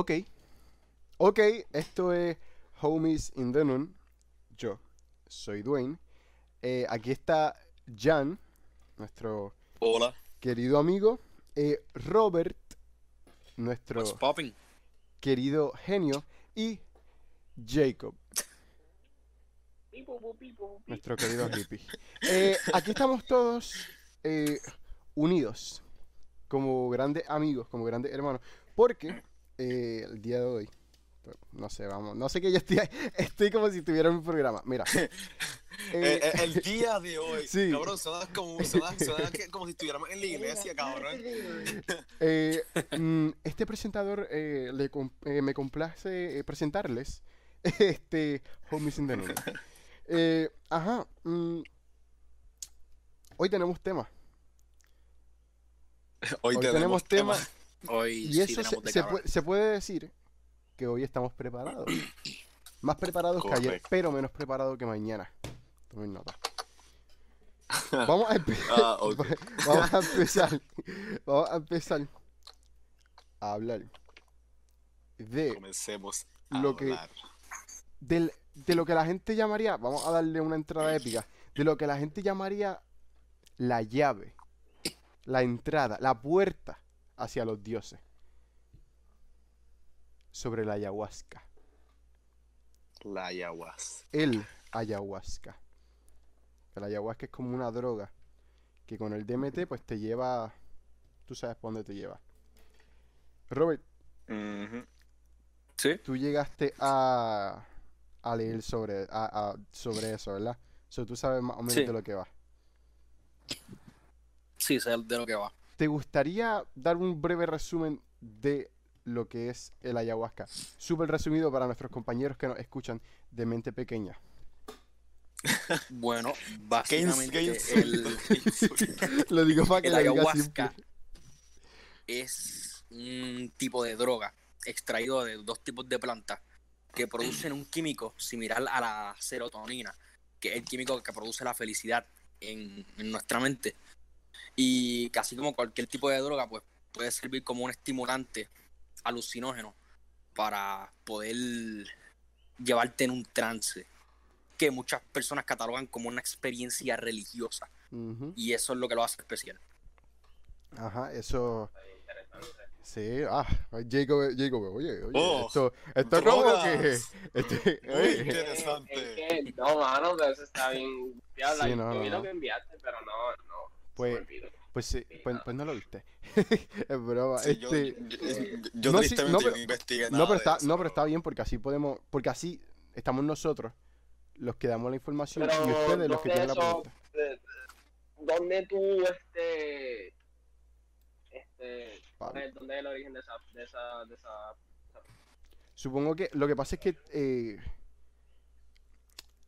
Ok. Ok, esto es Homies in the Noon. Yo soy Dwayne. Eh, aquí está Jan, nuestro Hola. querido amigo. Eh, Robert, nuestro querido genio. Y Jacob, nuestro querido hippie. Eh, aquí estamos todos eh, unidos, como grandes amigos, como grandes hermanos, porque eh, el día de hoy, no sé, vamos, no sé que yo estoy, estoy como si estuviera en un programa. Mira, Eh, eh, el día de hoy, Sí. cabrón, suena como, si estuviéramos en la iglesia, cabrón. eh, mm, este presentador eh, le eh, me complace presentarles este Homies in the. Eh, ajá, mm, hoy tenemos tema. Hoy, Hoy tenemos tema. Hoy Y sí eso se, de se qué pu- se puede decir que hoy estamos preparados. Más preparados que ayer, pero menos preparados que mañana. Tomen nota. Vamos a, empe- Ah, vamos a empezar. Vamos a empezar a hablar de, Comencemos a Lo que- hablar. del- de lo que la gente llamaría, vamos a darle una entrada épica, de lo que la gente llamaría la llave, la entrada, la puerta hacia los dioses. Sobre la ayahuasca. La ayahuasca. el ayahuasca. El ayahuasca es como una droga que con el DMT pues te lleva, tú sabes por dónde te lleva. Robert. Sí, tú llegaste a, a leer sobre, a- a- sobre eso, ¿verdad? So, tú sabes más o menos Sí. de lo que va. sí, sé de lo que va. ¿Te gustaría dar un breve resumen de lo que es el ayahuasca? Súper resumido para nuestros compañeros que nos escuchan de mente pequeña. Bueno, básicamente el. Lo digo para que el lo diga ayahuasca es un tipo de droga extraído de dos tipos de plantas que producen un químico similar a la serotonina, que es el químico que produce la felicidad en, en nuestra mente. Y casi como cualquier tipo de droga, pues puede servir como un estimulante alucinógeno para poder llevarte en un trance que muchas personas catalogan como una experiencia religiosa y eso es lo que lo hace especial. Ajá, eso. Sí, ah, Jacob, Jacob, oye, oye, Oh, esto, esto es como que. Este, Muy oye, interesante. Es que, no, mano, pero eso está bien. Diabla, Sí, yo no, vi no, lo que enviaste, pero no, no. Pues- se me olvidó. pues sí, pues, pues no lo viste. es broma, Sí, yo, este. yo, yo no, sí, tristemente no, yo pero- no investigué No, nada pero de está, eso, no, pero está bien porque así podemos, porque así estamos nosotros los que damos la información Pero, y ustedes los que ¿dónde tienen la eso- pregunta. eh, ¿Dónde tú, este. Este. Vale. ¿Dónde es el origen de esa. De esa, de esa Supongo que lo que pasa es que eh,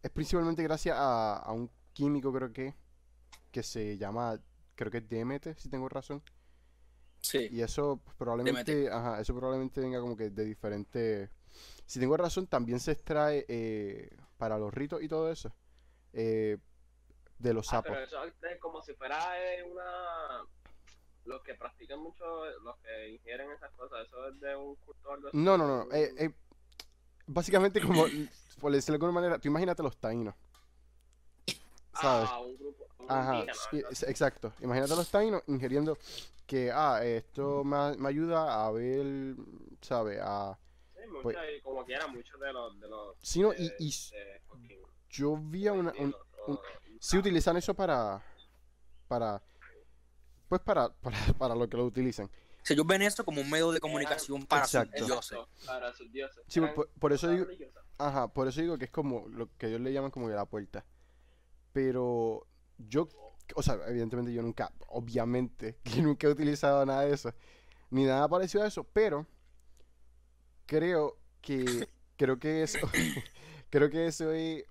es principalmente gracias a, a un químico, creo que, que se llama, creo que es DMT, si tengo razón. Sí. Y eso probablemente, ajá, eso probablemente venga como que de diferentes... Si tengo razón, también se extrae eh, para los ritos y todo eso. eh, de los Ah, sapos. pero eso es como si fuera eh, una. Los que practican mucho, los que ingieren esas cosas, eso es de un culto algo así. No, no, no. eh, eh, básicamente como, por decirlo de alguna manera, tú imagínate los taínos. ¿Sabes? Ah, un grupo. Ajá, exacto. Imagínate los taínos ingiriendo que, ah, esto me, me ayuda a ver, ¿sabes? A... Sí, mucho, Pues- como quiera, muchos de los. De los Sí, no, de- y, y de yo vi a una... un- sí utilizan eso para... Para... Pues para, para, para lo que lo utilizan. Si ellos ven esto como un medio de comunicación para Exacto. sus dioses. Para sus dioses. Sí, por, por eso digo... Ajá, por eso digo que es como lo que ellos le llaman como que la puerta. Pero yo, o sea, evidentemente yo nunca, obviamente, que nunca he utilizado nada de eso, ni nada parecido a eso, pero creo que, creo que eso, creo que eso es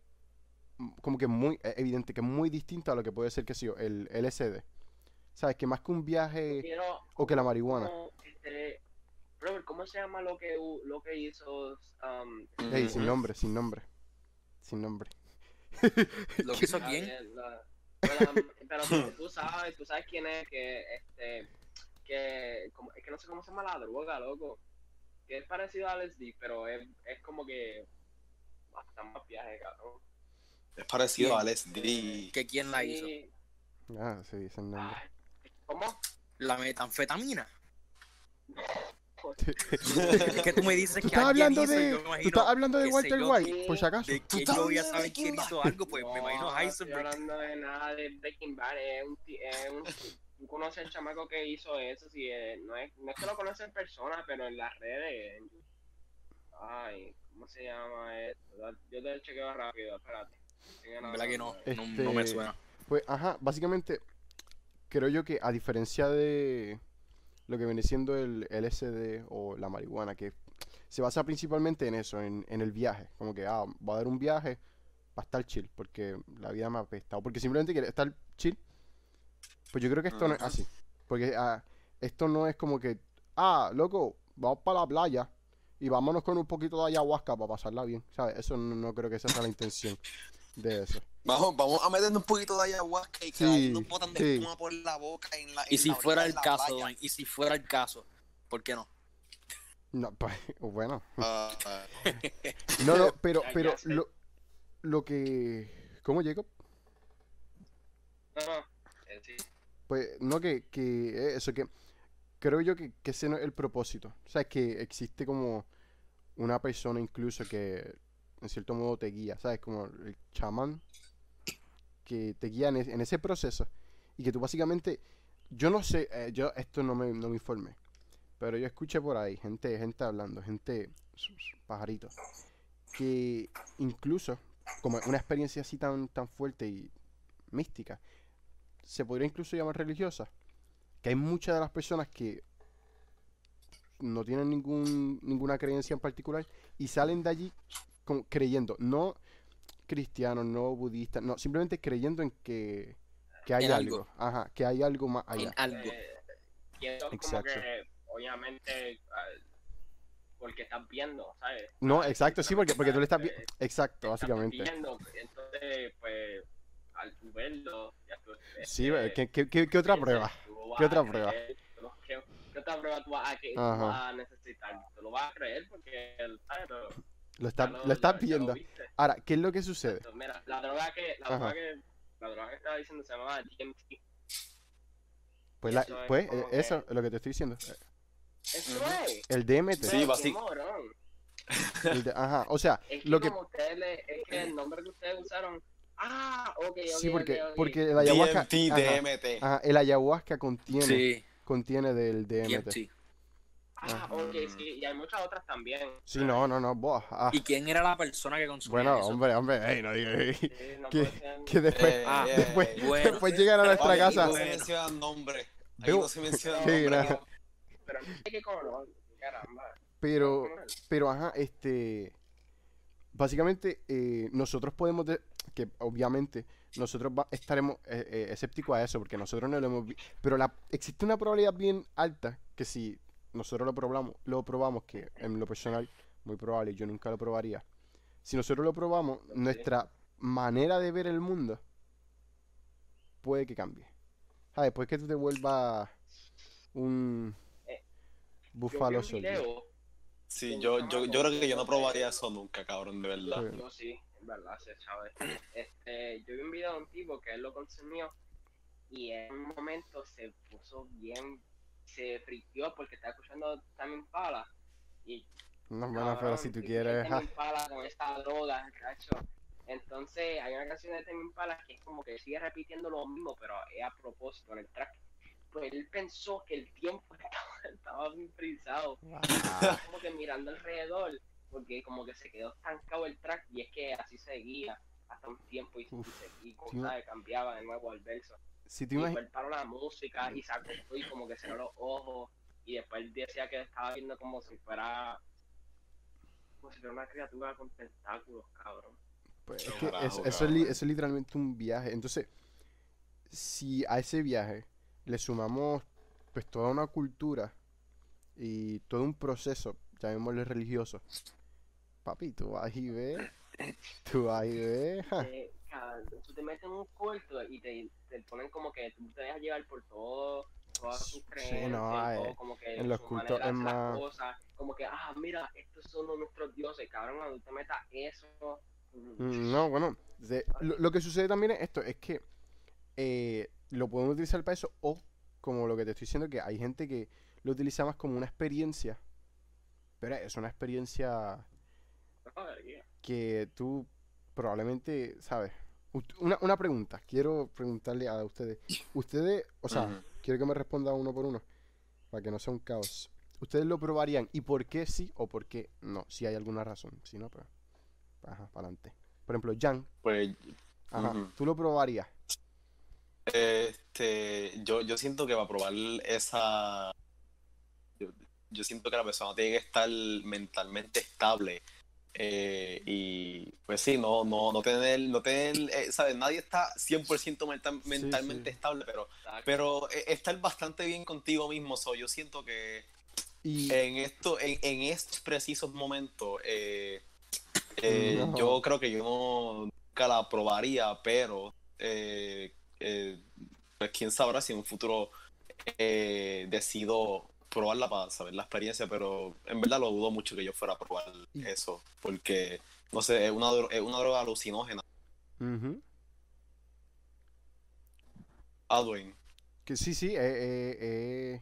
como que muy eh, evidente, que es muy distinto a lo que puede ser, que sí, el LSD. ¿Sabes? Que más que un viaje Quiero, o que la marihuana. como, este, Robert, ¿cómo se llama lo que, lo que hizo um, Ey, sin nombre, sin nombre. Sin nombre. ¿Lo que hizo quién? la- pero, pero tú, tú sabes, tú sabes quién es que, este, que, como, es que no sé cómo se llama la droga, loco. que es parecido a LSD, pero es, es como que hasta más viaje, cabrón. Es parecido al SD. ¿Que quién la hizo? Sí. Ah, sí, ese nombre. Ay, ¿Cómo? La metanfetamina. Es que tú me dices ¿Tú que hablando hizo de, me tú estás hablando de Walter White, por si acaso? de Tú que estás yo voy a hablando saber de quién hizo algo, pues me No, imagino no estoy Heisenberg. hablando de nada de Breaking Bad, es un, es un tú conoces al chamaco que hizo eso, si es- no, es, no es que lo conoces en persona, pero en las redes. Ay, ¿cómo se llama esto? Yo te lo chequeo rápido, espérate. Verdad que no, hablando. no, no me Este- suena. Pues, ajá, básicamente, creo yo que a diferencia de lo que viene siendo el LSD o la marihuana, que se basa principalmente en eso, en, en el viaje. Como que, ah, voy a dar un viaje para estar chill, porque la vida me ha apestado. Porque simplemente quiere estar chill. Pues yo creo que esto no es así. Porque ah, esto no es como que, ah, loco, vamos para la playa y vámonos con un poquito de ayahuasca para pasarla bien. ¿Sabes? Eso no, no creo que esa sea la intención de eso. Vamos, vamos a meternos un poquito de ayahuasca y que Sí, nos botan de sí. espuma por la boca en la Y en si la fuera el caso, playa. Y si fuera el caso, ¿por qué no? No, pues, bueno. Ah, ah. No, no, pero, pero lo, lo que... ¿Cómo, Jacob? No, no, sí. Pues, no, que, que eh, eso, que creo yo que, que ese no es el propósito. O sea, que existe como una persona incluso que en cierto modo te guía, ¿sabes? Como el chamán que te guía en, es- en ese proceso y que tú básicamente, yo no sé, eh, yo esto no me, no me informé, pero yo escuché por ahí gente, gente hablando, gente, pajaritos, que incluso como una experiencia así tan, tan fuerte y mística, se podría incluso llamar religiosa, que hay muchas de las personas que no tienen ningún, ninguna creencia en particular y salen de allí como creyendo, no cristianos, no budistas, no, simplemente creyendo en que, que hay En algo. algo. ajá, que hay algo más allá. En algo. Eh, Exacto. que, obviamente, ah, porque estás viendo, ¿sabes? No, Ah, exacto, sí, porque, porque tú le estás vi- eh, Exacto, estás básicamente. viendo, entonces, pues, al verlo, ya tú... Sí, este, ¿qué, qué, qué- qué otra prueba? ¿Qué otra prueba? ¿Qué, otra prueba tú vas a, que, tú Ajá. vas a necesitar? Tú lo vas a creer porque, ¿sabes? Lo, Lo estás, lo estás ya- ya viendo. Ahora, ¿qué es lo que sucede? Mira, la droga que, la droga que, la droga que estaba diciendo se llamaba DMT. Pues, la- Eso es pues eh, que- eso es lo que te estoy diciendo. Eso es. El DMT. Sí, el de- ajá, o sea, Es que lo que... como ustedes le, es que el nombre que ustedes usaron. Ah, ok, ok. Sí, porque, ok, ok. porque el ayahuasca... DMT, ajá, DMT. ajá, el ayahuasca contiene, Sí, contiene del DMT. TMT. Ah, ok, sí, y hay muchas otras también. Sí, no, no, no, boh, ah, ¿Y quién era la persona que consumía Bueno, eso? hombre, hombre, ey, no digas. Sí, no que, ser- que después, Eh, Ah, después, eh. bueno. después llegan a nuestra casa. No se. Ahí Veo- no se mencionan Sí, nombres. nada. Pero no sé qué como no, caramba. Pero, pero, ajá, este, básicamente eh, nosotros podemos, de- que obviamente nosotros va- estaremos eh, eh, escépticos a eso porque nosotros no lo hemos visto, pero la, existe una probabilidad bien alta que si nosotros lo probamos, lo probamos, que en lo personal, muy probable, yo nunca lo probaría, si nosotros lo probamos, nuestra manera de ver el mundo puede que cambie. ¿Sabes? Puede que tú te vuelvas un Eh, búfalo video, Sí, yo, yo, yo creo que yo no probaría eso nunca, cabrón, de verdad. Yo sí, en verdad, se sabe. Este, yo vi un video de un tipo que él lo consumió y en un momento se puso bien, se friqueó porque estaba escuchando Tame Impala y No, bueno, pero si tú quieres... Impala con esta droga, cacho. Entonces hay una canción de Tame Impala que es como que sigue repitiendo lo mismo, pero es a propósito en el track. Pues él pensó que el tiempo estaba, estaba bien frisado Ah, como que mirando alrededor, porque como que se quedó estancado el track y es que así seguía hasta un tiempo y, Uf, y cambiaba de nuevo al verso. Si te Y imaginas... después paró la música y se acostó y como que cerró los ojos y después él decía que estaba viendo como si fuera como si fuera una criatura con tentáculos, cabrón. Pues es que carajo, eso, eso es eso es literalmente un viaje. Entonces, si a ese viaje le sumamos pues toda una cultura y todo un proceso, llamémosle religioso, papi, tú vas y ves, tú vas y ves, ja. Eh, cabrón, tú te metes en un cuarto y te, te ponen como que tú te dejas llevar por todo todas sus Sí, creencias, no, todo, como que en los cultos es más- cosas, como que, ah, mira, estos son nuestros dioses, cabrón, cuando usted meta eso, Mm, No, bueno, de- lo, lo que sucede también es esto, es que eh, lo podemos utilizar para eso o como lo que te estoy diciendo, que hay gente que lo utiliza más como una experiencia, pero es una experiencia que tú probablemente, ¿sabes? Una, una pregunta, quiero preguntarle a ustedes. Ustedes, o sea, quiero que me respondan uno por uno, para que no sea un caos. ¿Ustedes lo probarían? ¿Y por qué sí o por qué no? Si hay alguna razón. Si no, pues, ajá, para adelante. Por ejemplo, Jan, Pues ajá. ¿tú lo probarías? Este, yo, yo siento que para probar esa. Yo, yo siento que la persona tiene que estar mentalmente estable. Eh, y pues sí, no, no, no tener, no tener, eh, ¿sabes? Nadie está 100% mental- mentalmente sí. estable, pero, pero eh, estar bastante bien contigo mismo. so, yo siento que Y en esto, en, en estos precisos momentos, eh, eh, No. yo creo que yo no, nunca la probaría, pero eh, eh, pues quién sabrá si en un futuro eh, decido probarla para saber la experiencia, pero en verdad lo dudo mucho que yo fuera a probar Y- eso, porque no sé, es una, dro- es una droga alucinógena. Dwayne. que sí, sí, eh, eh, eh,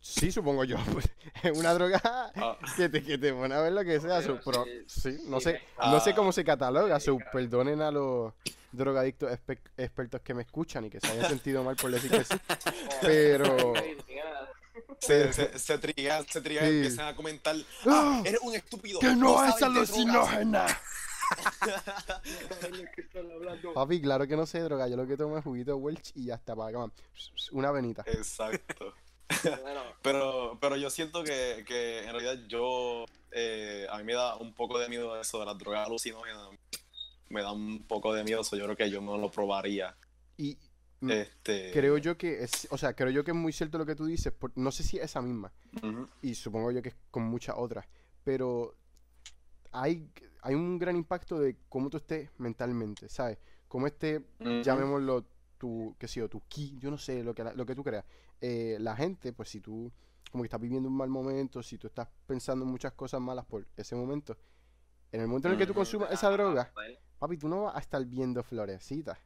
sí, supongo yo. pues, es una droga Ah, que te, que te pone a ver lo que sea. Pero su pro- sí, no sé, no sé cómo se cataloga. Su- perdonen a los drogadictos expertos que me escuchan y que se hayan sentido mal por decir que sí. Pero-. Se, se, se triguean, se triguean, Sí. empiezan a comentar, ¡Ah! ah, eres un estúpido. ¡Que no es sabes de drogas". alucinógena! Papi, claro que no sé droga. Yo lo que tomo es juguito de Welch y ya está, para acá. Una venita. Exacto. Pero, pero yo siento que, que en realidad yo, eh, a mí me da un poco de miedo eso de las drogas alucinógenas. Me da un poco de miedo eso, yo creo que yo no lo probaría. Y Este, creo yo que es, o sea, creo yo que es muy cierto lo que tú dices. por- no sé si es esa misma. y supongo yo que es con muchas otras, pero hay, hay un gran impacto de cómo tú estés mentalmente, ¿sabes? Cómo esté, llamémoslo tu, qué sé yo, tu ki, yo no sé, lo que, lo que tú creas. Eh, la gente, pues si tú como que estás viviendo un mal momento, si tú estás pensando en muchas cosas malas por ese momento, en el momento en el que tú consumas esa droga, Bueno, papi, tú no vas a estar viendo florecitas.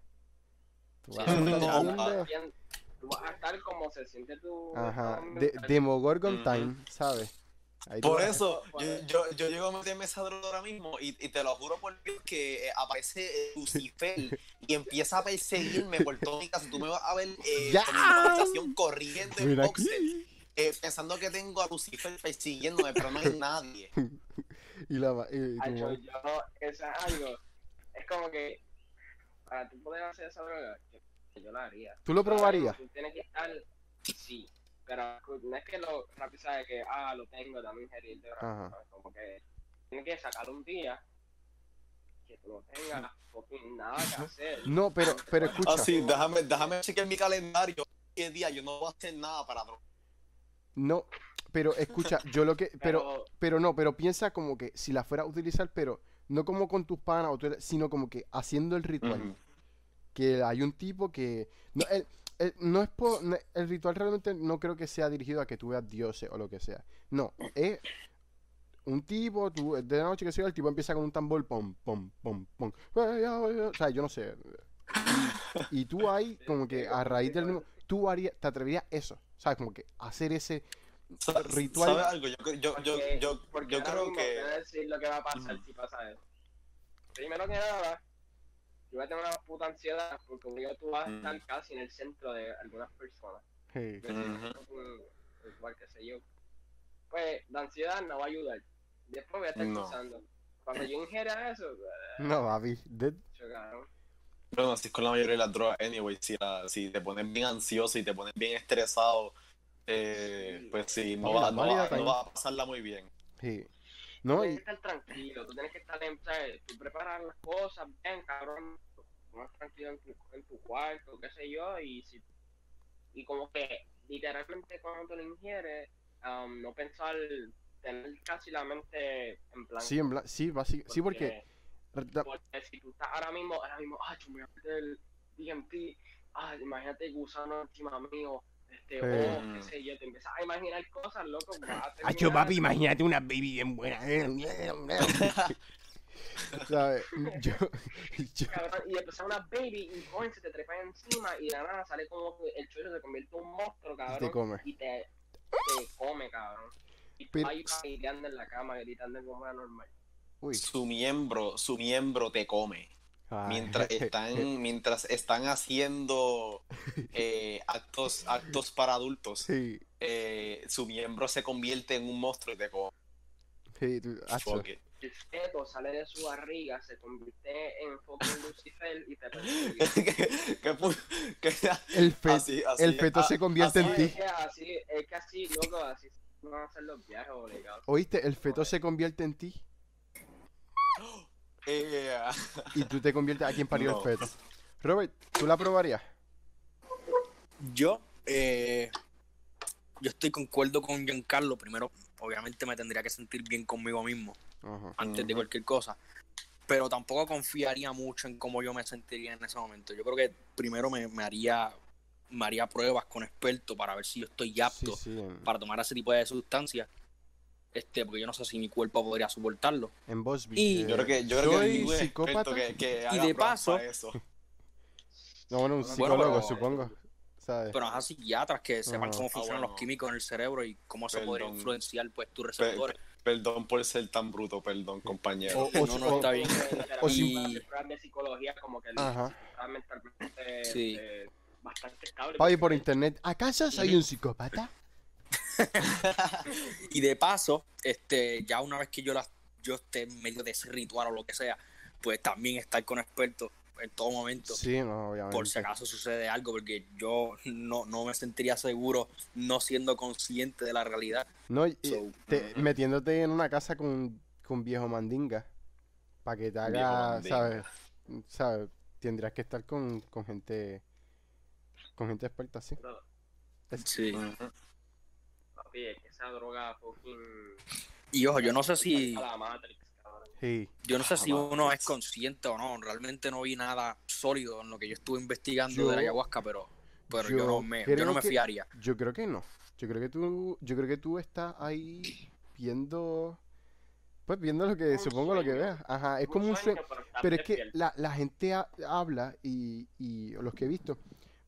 Tú sí, vas a no, estar no, viendo... bien, Tú vas a estar como se siente tu. Ajá, de. Demogorgon Ujú. Time, ¿sabes? Ahí Por eso, yo, yo, yo llego a meterme esa droga ahora mismo y, y te lo juro por Dios que eh, aparece eh, Lucifer y empieza a perseguirme por toda mi casa. Tú me vas a ver eh, ¡Ya! con mi imaginación corriendo en boxer, eh, pensando que tengo a Lucifer persiguiéndome, pero no hay nadie. Y la va- y- y tu Hacho, madre. yo, eso es algo. Es como que. Para tú poder hacer esa droga, yo, yo la haría. ¿Tú lo probarías? Tú tienes que estar. Sí. Pero no es que lo rápido sabes que, ah, lo tengo, dame ingerir de Ajá. ¿sabes? Como que tienes que sacar un día que tú no tengas fucking nada que hacer. No, pero, pero escucha. Ah, sí, déjame, déjame chequear mi calendario. ¿Qué día? Yo no voy a hacer nada para droga. No, pero escucha, yo lo que. Pero, Pero, pero no, pero piensa como que si la fuera a utilizar, pero no como con tus panas, sino como que haciendo el ritual. Que hay un tipo que. No, el, el- no es por, el ritual realmente no creo que sea dirigido a que tú veas dioses o lo que sea. No, es un tipo, tú, de la noche que sea, el tipo empieza con un tambor, pom, pom, pom, pom. O sea, yo no sé. Y tú ahí, como que a raíz del mismo, tú harías, te atreverías a eso, ¿sabes? Como que hacer ese Ritual- ¿Sabes algo? Yo, yo, yo, porque- yo, porque yo creo que... voy a decir lo que va a pasar si pasa eso. Primero que nada, yo voy a tener una puta ansiedad porque un día tú vas a estar casi en el centro de algunas personas. hey, un ritual, qué sé yo. Pues la ansiedad no va a ayudar. Después voy a estar No. pensando. Cuando yo ingiera eso, No, papi, de- chocaron. Bueno, así es con la mayoría de las drogas, anyway. Si, la- si te pones bien ansioso y te pones bien estresado, eh, pues sí, no va, no, va, no va a pasarla muy bien. sí. Tú No, tienes y, que estar tranquilo, tú tienes que estar en, ¿sabes? Tú preparas las cosas bien, cabrón. Más tranquilo en tu, en tu cuarto, qué sé yo, y si y como que literalmente cuando te lo ingieres, um, no pensar, tener casi la mente en blanco. sí, en bla- sí, basi- sí, porque Porque si tú estás ahora mismo, ahora mismo, ah, yo me voy a meter el DMT, ah, imagínate gusano encima mío, Este, Eh. o qué sé yo, te empiezas a imaginar cosas, loco. vas a Acho, terminar- papi, imagínate una baby bien buena. ¿Sabes? Yo, yo, Cabrón, y empezar una baby y coño, se te trepa encima y de la nada sale como que el chulo se convierte en un monstruo, cabrón. te come. Y te, te come, cabrón. Y tú Pero- ahí en la cama, gritando como una normal. Uy. Su miembro, su miembro te come. Mientras están, mientras están haciendo eh, actos, actos para adultos, Sí, eh, su miembro se convierte en un monstruo y te come. sí, tú. El feto sale de su barriga, se convierte en fucking Lucifer y te persigue. ¿Qué- qué El, fe- así- así- el feto ah, se convierte así- en ti. es que así, es que así, loco, así van a hacer los viajes obligados. ¿Oíste? El feto se convierte en ti Eh, y tú te conviertes a quien parió No. feto. Robert, ¿tú la probarías? Yo, eh, yo estoy concuerdo con Giancarlo. Primero, obviamente me tendría que sentir bien conmigo mismo Ajá. antes de cualquier cosa. Pero tampoco confiaría mucho en cómo yo me sentiría en ese momento. Yo creo que primero me, me haría me haría pruebas con expertos para ver si yo estoy apto sí, en, para tomar ese tipo de sustancias. Este, porque yo no sé si mi cuerpo podría soportarlo. en Bosby. Y- eh, yo creo que yo creo que soy ningún psicópata. que, que Y de paso- eso. No, bueno, un Bueno, psicólogo, pero- supongo. ¿Sabes? Pero a psiquiatras que sepan Ajá. cómo Ah, funcionan bueno. los químicos en el cerebro y cómo se podría influenciar pues tus receptores. Perdón por ser tan bruto, perdón, compañero. O- o- no, no, o- está bien. o pruebas de psicología como que Ajá. está mentalmente Sí. eh, bastante estable. Papi, por internet. ¿Acaso soy un psicópata? Y de paso, este, ya una vez que yo las, yo esté en medio de ese ritual o lo que sea, pues también estar con expertos en todo momento. Sí, no, obviamente. Por si acaso sucede algo, porque yo no, no me sentiría seguro no siendo consciente de la realidad. No, y- So, te- ujú. metiéndote en una casa con, con viejo mandinga. Para que te haga. ¿sabes? ¿Sabes? Tendrías que estar con, con gente. Con gente experta, sí. Sí. Papi, es que esa droga fucking... Y ojo, yo no sé si, la Matrix. Sí. yo no sé si Jamás. uno es consciente o no. Realmente no vi nada sólido en lo que yo estuve investigando de la ayahuasca, pero, pero yo, yo no me, yo no me que- fiaría. Yo creo que no. Yo creo que tú, yo creo que tú estás ahí viendo, pues viendo lo que, Un supongo lo que veas. Ajá, es como un sueño. pero, es que la, la gente ha- habla y, y los que he visto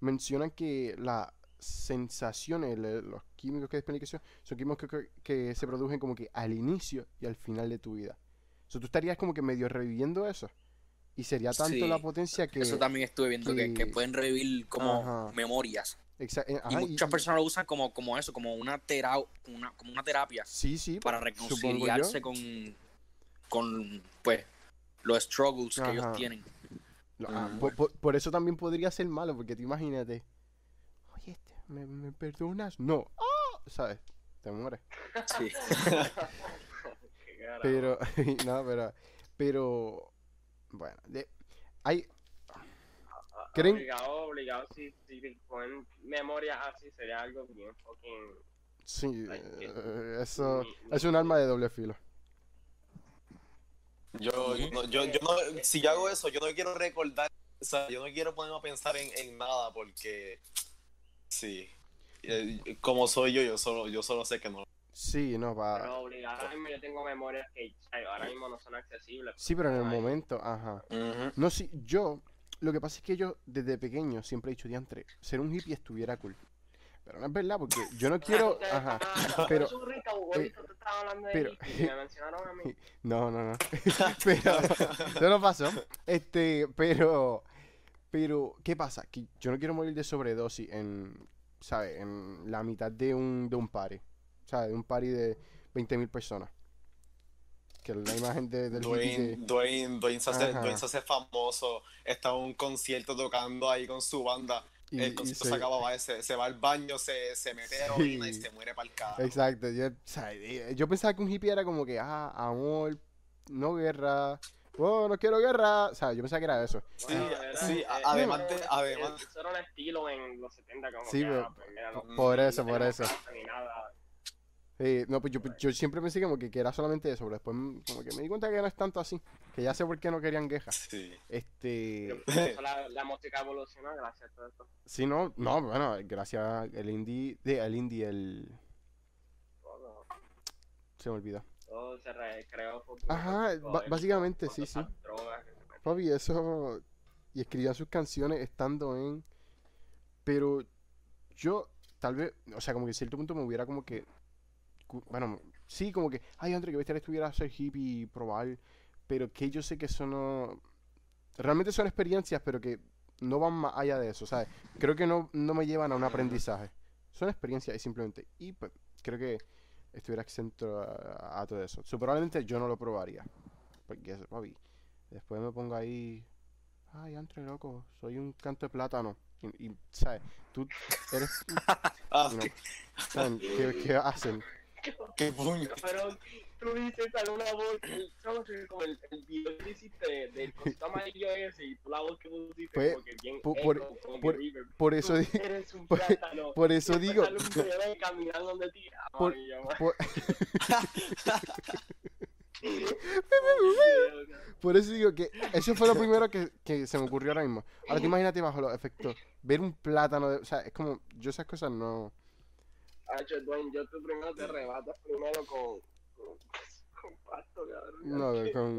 mencionan que las sensaciones, los químicos que que son, químicos que, que se producen como que al inicio y al final de tu vida. O sea, tú estarías como que medio reviviendo eso. Y sería tanto Sí, la potencia que... Eso también estuve viendo, que, que que- pueden revivir como Ajá. memorias. Exa- eh, Y muchas personas lo usan como, como eso, como una, tera, una, como una terapia Sí, sí, para reconciliarse con, con pues, los struggles que ellos tienen. Lo- ah, por, por- por eso también podría ser malo, porque tú imagínate, ¿me, me perdonas? No, ¡Ah! ¿sabes? Te mueres. Sí. Pero, no, pero, pero, bueno, de, hay, Ah, ¿creen- Obligado, obligado, si, si ponen memoria así, sería algo bien fucking... sí, eh, eso es un arma de doble filo. Yo, yo, no, yo, yo no, si yo hago eso, yo no quiero recordar, o sea, yo no quiero ponerme a pensar en, en nada porque, sí, eh, como soy yo, yo solo, yo solo sé que no. Sí, no, Pero va, obligado, ahora mismo yo tengo memorias que ahora mismo no son accesibles. sí, pero en el momento, ajá. Ujú. No, sí, yo, lo que pasa es que yo desde pequeño siempre he dicho, diantre, ser un hippie estuviera cool. Pero no es verdad, porque yo no quiero, ajá, pero- de pero- hippies y me mencionaron a mí. No, no, no. pero eso no pasó. Este, pero pero ¿qué pasa? Que yo no quiero morir de sobredosis en, ¿sabes? En la mitad de un de un party. ¿Sabes? De un party de 20.000 personas. Que la imagen de, del Dwayne, que- Dwayne, Dwayne, se hace. Dwayne se hace famoso, está en un concierto tocando ahí con su banda, y- el concierto se- se acaba, se, se va al baño, se, se mete Sí. heroína y se muere para el carajo. Exacto. Yo. Eh, yo pensaba que un hippie era como que, ah, amor, no guerra. Oh, no quiero guerra. ¿Sabes? Yo pensaba que era eso. Sí, Bueno, era- sí, eh, a- eh, además de- además- Eso era un estilo en los 70 como Sí, que, pero- ah, pues, mira, no- Por eso, no por eso. ni nada. Eh, no, pues yo, yo siempre pensé como que, que era solamente eso, pero después mm, como que me di cuenta que no es tanto así. Que ya sé por qué no querían quejas. Sí. Este. La, la música evolucionó gracias a todo esto. Sí, no, no, bueno, gracias el indie, de, el indie, el. Se me olvidó. Todo se recreó Ajá, básicamente, sí, sí. drogas. Papi, eso. Y escribían sus canciones estando en. Pero yo, tal vez, o sea, como que a cierto punto me hubiera como que. Bueno, sí, como que. Ay, André, que bestia estuviera a ser hippie y probar. Pero que yo sé que eso no. Realmente son experiencias, pero que no van más allá de eso, ¿sabes? Creo que no, no me llevan a un aprendizaje. Son experiencias y simplemente. Y pues, creo que estuviera exento a, a todo eso. So, probablemente yo no lo probaría. Porque, eso, papi, después me pongo ahí. Ay, entre loco, soy un canto de plátano. Y, y, ¿sabes? Tú eres. Ah. ¿Qué, qué hacen? qué puño. Tú dices alguna voz, el- Como el, el video que hiciste del cosito amarillo ese y la voz que pusiste Pues, como que bien po- por- eco, como que por- reverb. Por eso, Tú di- eres un por- plátano. por eso digo. caminando donde. Ah, Por- por- Por eso digo que eso fue lo primero que, que se me ocurrió ahora mismo. Ahora te imagínate bajo los efectos. Ver un plátano, de- o sea, es como, yo esas cosas no... Hacho, Dwayne, yo tú primero te rebatas primero con, con, pasto, cabrón. No, con-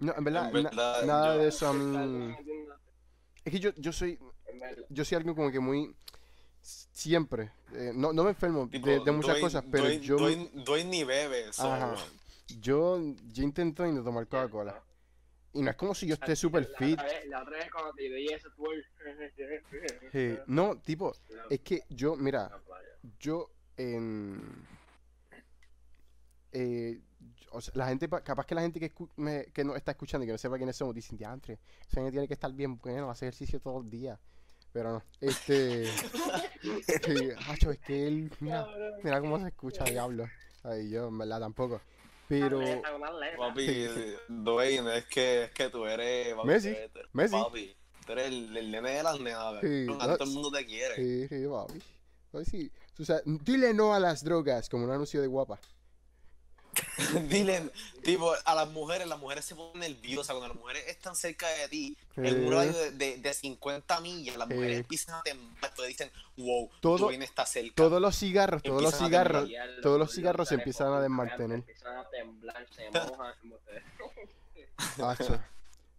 no en verdad, En na- verdad, nada yo- de eso a mí... Es que yo, yo soy, yo soy algo como que muy... Siempre. eh, no, no me enfermo Tipo, de, de muchas Dwayne- cosas, pero Dwayne- yo, Dwayne, Dwayne ni bebe, Ajá. yo, yo intento no tomar Coca-Cola. Y no es como si yo esté súper fit. La otra vez cuando te di eso, tú... no, tipo, es que yo, mira, yo en eh, o sea, la gente pa- capaz que la gente que, escu- me- que no está escuchando y que no sepa quiénes somos dicen diantre ese niño tiene que estar bien bueno hace ejercicio todo el día pero no este sí, acho, es que él mira, mira cómo se escucha diablo ay yo en verdad tampoco pero. Papi, Dwayne, es que, es que tú eres. Papi, Messi, tú eres- Messi. Papi, tú eres el, el nene de las nenas. Sí, no, todo el mundo te quiere. sí, sí, papi. Ay, sí. O sea, dile no a las drogas como un anuncio de guapa Dile, tipo, a las mujeres, las mujeres se ponen nerviosas cuando las mujeres están cerca de ti, en Eh. un radio de, de, de 50 millas, las mujeres Eh. empiezan a temblar, pues dicen, wow, Todo- está cerca. todos los cigarros todos los cigarros todos los cigarros se empiezan a desmantener. Empiezan a temblar, se mojan. te-.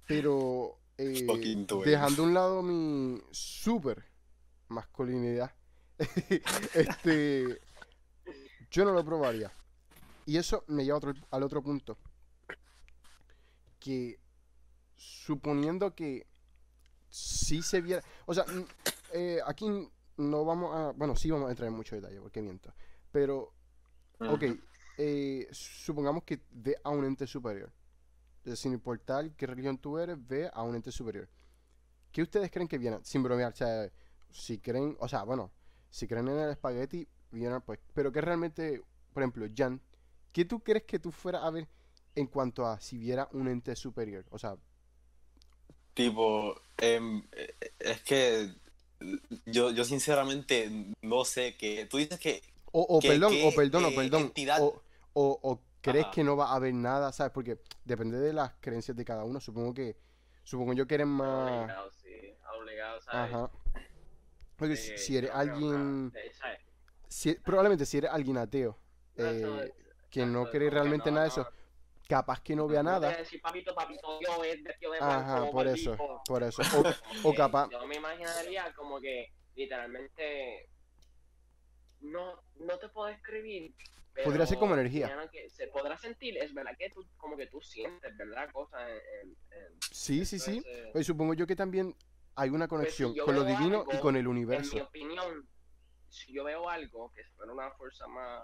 Pero eh, Dwayne. dejando a un lado mi super masculinidad, este, yo no lo probaría. Y eso me lleva otro- al otro punto. Que suponiendo que si se viera, o sea, eh, aquí no vamos a, bueno, sí vamos a entrar en mucho detalle, porque miento, pero Ok, eh, supongamos que ve a un ente superior. Sin importar qué religión tú eres, ve a un ente superior. ¿Qué ustedes creen que viene? Sin bromear, o sea, si creen, o sea, bueno, si creen en el espagueti, vienen pues. Pero que realmente, por ejemplo, Jan, ¿qué tú crees que tú fueras a ver en cuanto a si viera un ente superior? O sea, Tipo, em, eh, es que yo, yo sinceramente no sé que tú dices que o, o ¿Qué- perdón, o perdón, o eh, perdón, entidad? o, o, o crees Ajá. que no va a haber nada, ¿sabes? Porque depende de las creencias de cada uno. Supongo que, supongo yo que eres más... Obligado, sí. Obligado, ¿sabes? Ajá. Porque si, Sí, si eres creo, alguien, claro, sí, ¿sabes? si- probablemente si eres alguien ateo, No, eh, es- que no es que realmente nada de eso, capaz que no vea nada. es Ajá, por eso, por eso. O, que capaz, Yo me imaginaría como que literalmente no, no te puedo escribir. Pero Podría ser como energía. que se podrá sentir, es verdad que tú como que tú sientes, ¿verdad? Cosas en, sí, sí, sí. Pues supongo yo que también hay una conexión yo con lo divino y con el En mi universo. opinión, si yo veo algo que fuera una fuerza más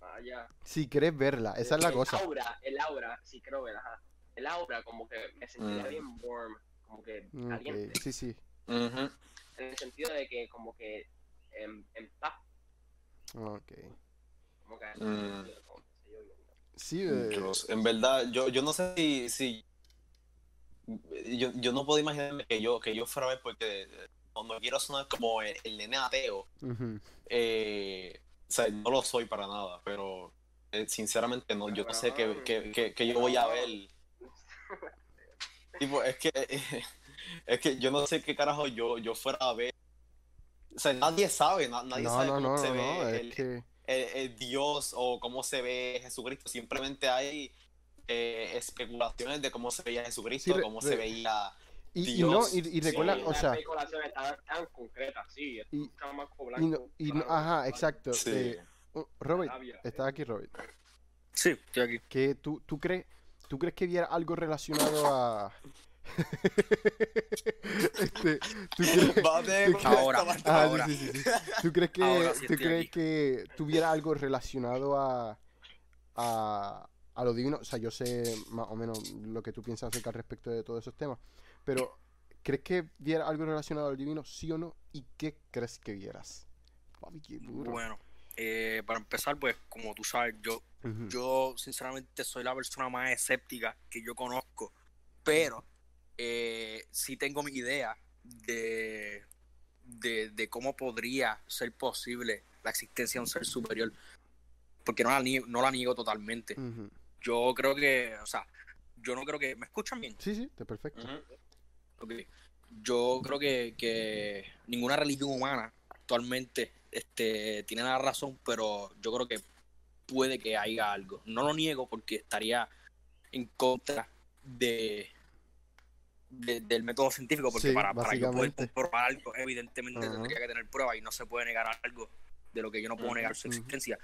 allá. Si querés verla, esa es la el cosa. aura, el aura, sí creo ver, ajá. El aura como que me sentiría Mm. bien warm, como que Ok, caliente. sí, sí. En el sentido de que como que en, en paz, Ok. como que Mm. como yo, Sí, eh, no sé, en verdad, yo, yo no sé si, si yo, yo no puedo imaginarme que yo, que yo fuera a ver porque eh, no, no quiero sonar como el, el nene ateo, eh, sea, no lo soy para nada, pero eh, sinceramente no, yo no sé qué, qué, qué- qué yo voy a ver. Tipo, es que, es que yo no sé qué carajo yo, yo fuera a ver. O sea, nadie sabe, na- nadie No, sabe no, cómo no, se no, ve no, el, es que... el- el Dios o cómo se ve Jesucristo. Simplemente hay eh, especulaciones de cómo se veía Jesucristo, Sí, cómo re- se veía. Y, y no, y, y recuerda, sí, o sea, tan, concretas, sí. Es Y- y no, y no- ajá, exacto. Sí. eh, uh, Robert, estás aquí, Robert. Sí, estoy aquí. que tú, tú crees tú crees que viera algo relacionado a este, ¿tú crees, Va a tener tú que- Ahora. esta parte- Ah, Ahora. sí, sí, sí. ¿Tú crees que Ahora sí tú crees aquí. que tuviera algo relacionado a, a a lo divino? O sea, yo sé más o menos lo que tú piensas acerca al respecto de todos esos temas, pero ¿crees que viera algo relacionado al divino, sí o no? ¿Y qué crees que vieras? Papi, qué duro. Bueno, eh, para empezar, pues, como tú sabes, yo, yo sinceramente soy la persona más escéptica que yo conozco, pero eh, sí tengo mi idea de, de, de cómo podría ser posible la existencia de un ser superior, porque no la niego, no la niego totalmente. Yo creo que, o sea, yo no creo que... ¿Me escuchan bien? Sí, sí, está perfecto. Ok. Yo creo que, que ninguna religión humana actualmente este, tiene la razón, pero yo creo que puede que haya algo. No lo niego porque estaría en contra de, de- del método científico, porque Sí, para, para yo poder comprobar algo, evidentemente tendría que tener pruebas y no se puede negar algo de lo que yo no puedo negar su existencia.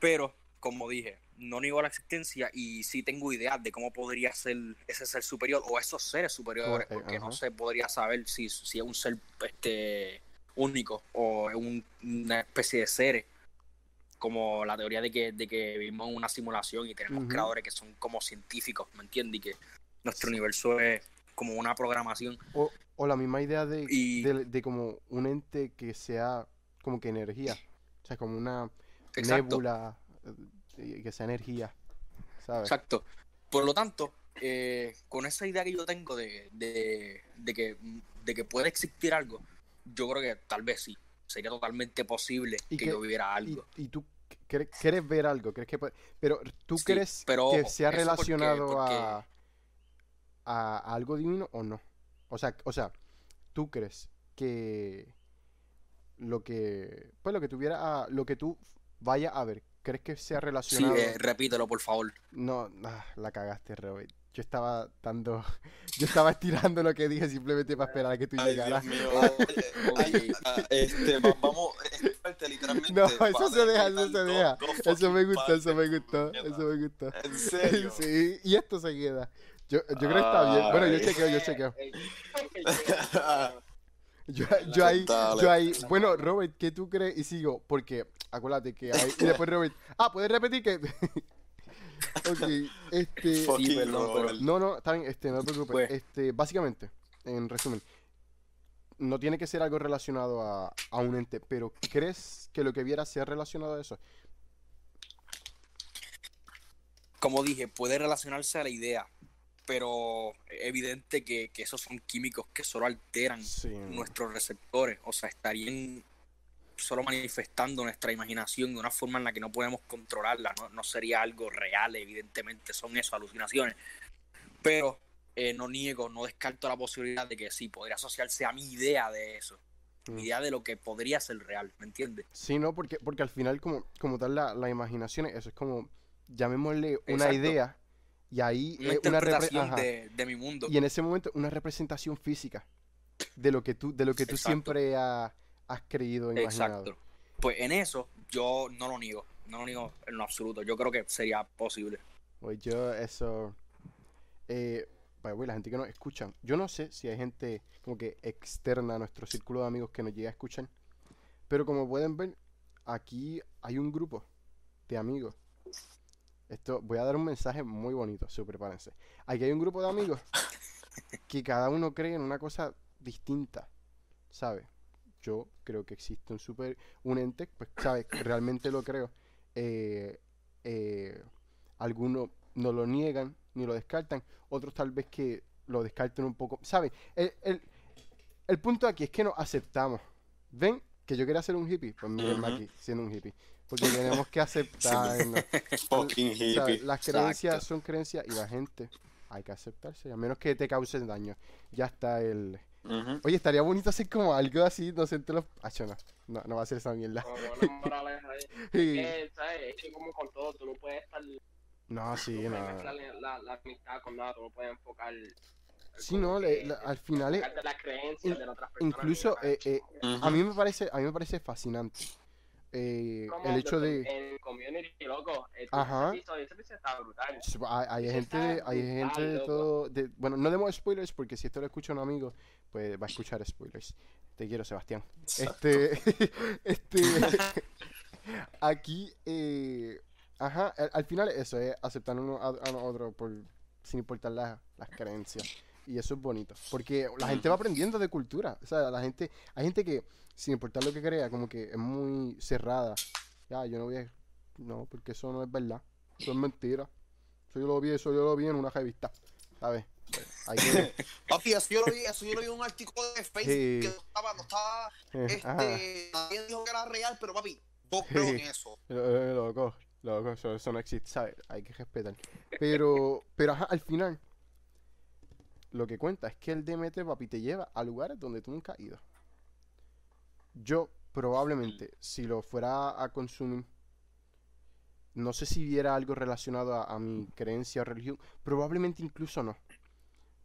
Pero, como dije, no niego la existencia y sí tengo ideas de cómo podría ser ese ser superior o esos seres superiores, porque no se podría saber si, si es un ser este único o es un- una especie de seres como la teoría de que, de que vivimos en una simulación y tenemos creadores que son como científicos, ¿me entiendes? Y que nuestro universo es como una programación. O, o la misma idea de, Y- de, de como un ente que sea como que energía. O sea, como una Exacto. nébula que sea energía. ¿Sabes? Exacto. Por lo tanto, eh, con esa idea que yo tengo de, de, de que, de que puede existir algo, yo creo que tal vez sí. Sería totalmente posible que, que- yo viviera algo. y tú cre- quieres ver algo, crees que puede- pero tú Sí, crees pero que sea porque- relacionado porque- a, a algo divino o no. O sea, o sea, tú crees que lo que pues lo que tuviera a- lo que tú vayas a ver, crees que sea Sí, relacionado eh, repítelo, por favor. No, ah, la cagaste, Robert. Yo estaba dando. Yo estaba estirando lo que dije simplemente para esperar a que tú Ay, llegaras. Dios mío. Ay, ah, este, va- vamos, esta parte literalmente. No, eso se deja, eso se deja. dos Eso me gustó, eso me gustó, eso me gustó. ¿En serio? Sí, y esto se queda. Yo, yo creo que está bien. Bueno, yo chequeo, yo chequeo. Yo, yo ahí, yo ahí. Bueno, Robert, ¿qué tú crees? Y sigo, porque acuérdate que hay. Y después Robert. Ah, ¿puedes repetir que.? ok, este. Perdón, pero- No, no, está bien, este, no te preocupes. Pues. Este, básicamente, en resumen, no tiene que ser algo relacionado a, a un ente, pero ¿crees que lo que viera sea relacionado a eso? Como dije, puede relacionarse a la idea, pero es evidente que, que esos son químicos que solo alteran Sí. nuestros receptores, o sea, estarían solo manifestando nuestra imaginación de una forma en la que no podemos controlarla, no, no sería algo real, evidentemente, son eso, alucinaciones. Pero eh, no niego, no descarto la posibilidad de que sí, podría asociarse a mi idea de eso, mi Mm. idea de lo que podría ser real, ¿me entiendes? Sí, no, porque, porque al final, como, como tal, la, la imaginación, eso es como, llamémosle una Exacto. idea, y ahí Una es una interpretación de, de mi mundo. Y en ese momento, una representación física de lo que tú, de lo que tú Exacto. siempre ha- has creído, imaginado. Exacto. Pues en eso yo no lo niego, no lo niego en lo absoluto. Yo creo que sería posible. Pues yo eso... Eh, way, la gente que nos escucha, yo no sé si hay gente como que externa a nuestro círculo de amigos que nos llega a escuchar, pero como pueden ver, aquí hay un grupo de amigos. Esto, voy a dar un mensaje muy bonito, so prepárense. Aquí hay un grupo de amigos que cada uno cree en una cosa distinta, ¿sabes? Yo creo que existe un super, un ente, pues, ¿sabes? Realmente lo creo. Eh, eh, algunos no lo niegan ni lo descartan, otros tal vez que lo descarten un poco. ¿Sabes? El, el- el punto aquí es que nos aceptamos. ¿Ven? que yo quería ser un hippie, pues mírenme Ujú. aquí, siendo un hippie. Porque tenemos que aceptarnos. Fucking O sea, hippie. las creencias Exacto. son creencias y la gente hay que aceptarse, a menos que te cause daño. Ya está el... Ujú. Oye, estaría bonito hacer como algo así, no sé, entre los... Acho, no, no, no va a ser esa mierda. Moraleja ahí. Sí. Es que, ¿sabes? Es que como con todo, tú no puedes estar. No, sí, no no. mezclar la, la amistad con nada, tú no puedes enfocar. Sí, no, le- la- al final es... en las creencias de las otras personas. Incluso eh, eh, Ujú. a mí me parece, a mí me parece fascinante eh, el hecho de... En community, loco. eh, Ajá. Episodio, ese episodio está brutal. Hay, hay gente, de- hay gente de todo. de- bueno, no demos spoilers porque si esto lo escucha un amigo, pues va a escuchar spoilers. Te quiero, Sebastián. Este, este, aquí, eh, ajá, al, al final eso es aceptar uno a, a otro por, sin importar las, las creencias. Y eso es bonito, porque la gente va aprendiendo de cultura. O sea, la gente, hay gente que, sin importar lo que crea, como que es muy cerrada. Ya, yo no voy a, no, porque eso no es verdad. Eso es mentira. Eso yo lo vi, eso yo lo vi en una revista. ¿Sabes? Hay que, Papi, eso yo lo vi, eso yo lo vi en un artículo de Facebook Sí. que no estaba, no estaba, eh, ajá. este, nadie dijo que era real, pero papi, yo creo en eso. Eh, Loco, loco, eso, eso no existe, ¿sabes? Hay que respetar. Pero, pero ajá, al final, lo que cuenta es que el DMT, papi, te lleva a lugares donde tú nunca has ido. Yo, probablemente, si lo fuera a consumir, no sé si viera algo relacionado a, a mi creencia o religión, probablemente incluso no.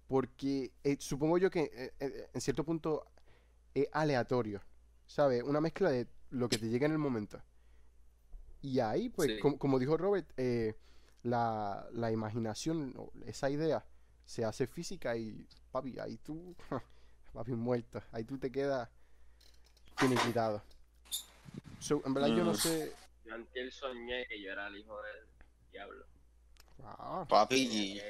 Porque eh, supongo yo que eh, eh, en cierto punto es aleatorio, ¿sabes? Una mezcla de lo que te llega en el momento. Y ahí, pues, Sí. como, como dijo Robert, la, la imaginación, esa idea, se hace física y, papi, ahí tú, papi, muerto. Ahí tú te quedas finiquitado. So, en verdad yo no Mm. sé... Yo antes soñé que yo era el hijo del diablo. Ah, Papi, Y,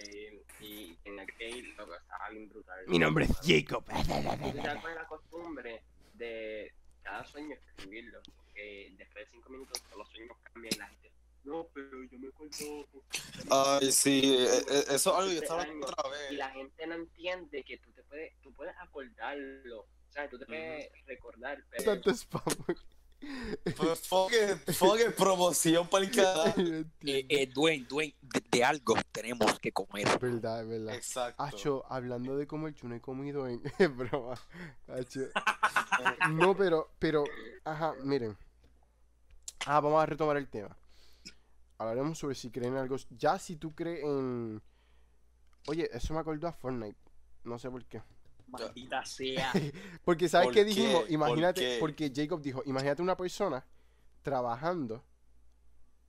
y tenía que ir, loco, estaba bien brutal. mi nombre es Jacob. Y ya con la costumbre de cada sueño escribirlo. Porque después de cinco minutos todos los sueños cambian y la gente. No, pero yo me acuerdo. Ay, sí, eh, eh, eso es algo que yo Este estaba otra Y vez. la gente no entiende que tú te puedes, tú puedes acordarlo. O sea, tú te puedes recordar, pero. Tanto spam. Pues fucking, fucking promoción para el canal. Eh, eh, Dwayne, Dwayne, de, de algo tenemos que comer. Es verdad, es verdad. Exacto. Acho, hablando de comer, yo no he comido en... Es broma. Acho. No, pero, pero, ajá, miren. Ah, vamos a retomar el tema. Hablaremos sobre si creen en algo. Ya si tú crees en... Oye, eso me acordó a Fortnite. No sé por qué. Maldita sea. Porque, ¿sabes ¿Por qué dijimos? ¿Por Imagínate, qué? porque Jacob dijo, imagínate una persona trabajando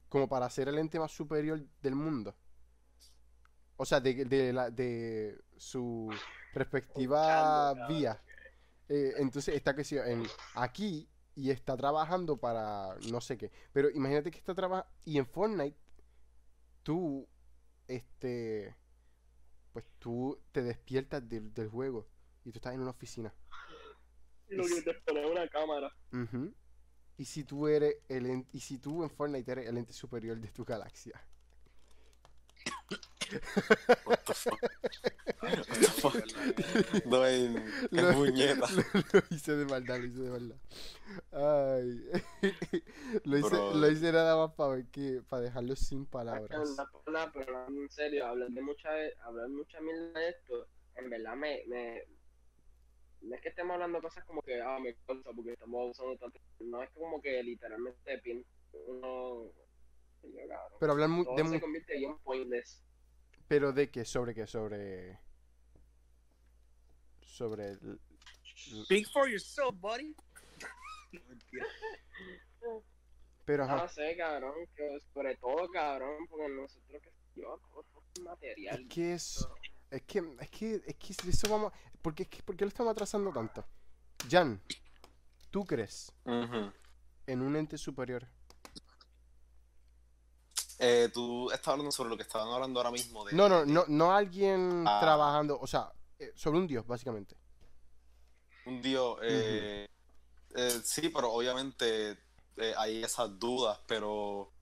como para ser el ente más superior del mundo. O sea, de, de, la, de su respectiva vía. Eh, entonces está que sí, en aquí y está trabajando para no sé qué. Pero imagínate que está trabajando y en Fortnite tú, este, pues tú te despiertas del juego y tú estás en una oficina. Lo que te pone una cámara. Y si tú eres el en- y si tú en Fortnite eres el ente superior de tu galaxia. What the fuck? What the fuck? Qué Lo- puñeta. Lo, lo hice de maldad, lo hice de maldad. Ay. lo, hice, Bro. lo hice nada más para ver que, para dejarlo sin palabras. en pero hablando en serio, hablar de mucha, hablar mucha mierda de esto, en verdad me, me, no es que estemos hablando cosas como que, ah, me consta porque estamos usando tanto, no es como que literalmente pienso, uno, yo, cabrón, Pero hablar mu- todo de se convierte bien pointless. pero de qué, sobre qué, sobre sobre el- Speak for yourself, buddy. Pero No ajá, sé, cabrón, que sobre todo, cabrón, porque nosotros que yo, material. es que es es que es que es que si eso vamos, porque es que ¿por qué lo estamos atrasando tanto? Jan, ¿tú crees en un ente superior? Eh, tú estás hablando sobre lo que estaban hablando ahora mismo. De, No, no, no, no alguien Ah. trabajando, o sea, eh, sobre un dios, básicamente. Un dios. Eh, sí, pero obviamente hay esas dudas, pero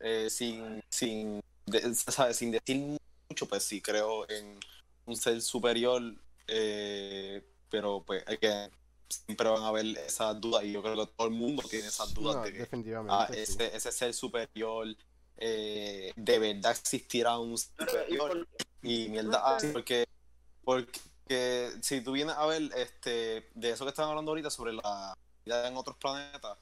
eh, sin, sin, de- ¿sabes? sin decir mucho, pues sí creo en un ser superior, eh, pero pues hay que, siempre van a haber esas dudas y yo creo que todo el mundo tiene esas dudas No, de que definitivamente. ah, sí. ese, ese ser superior eh, de verdad existirá un ¿y superior y mierda así, porque porque si tú vienes a ver este de eso que estaban hablando ahorita sobre la vida en otros planetas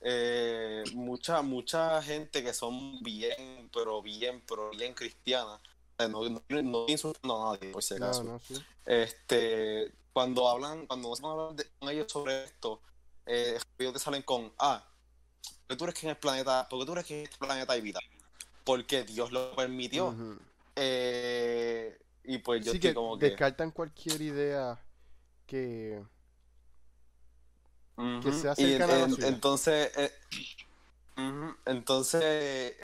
eh, mucha mucha gente que son bien pero bien pero bien cristianas no, no, no insultando a nadie por si acaso no, sí. este cuando hablan cuando se van a hablar de- con ellos sobre esto eh, ellos te salen con ah ¿por qué tú crees que en el planeta por qué tú crees que en este planeta hay vida porque Dios lo permitió Ujú. eh, y pues yo Sí estoy que como que descartan cualquier idea que... Ujú, que sea cercana a la en- suya. entonces eh, ujú, entonces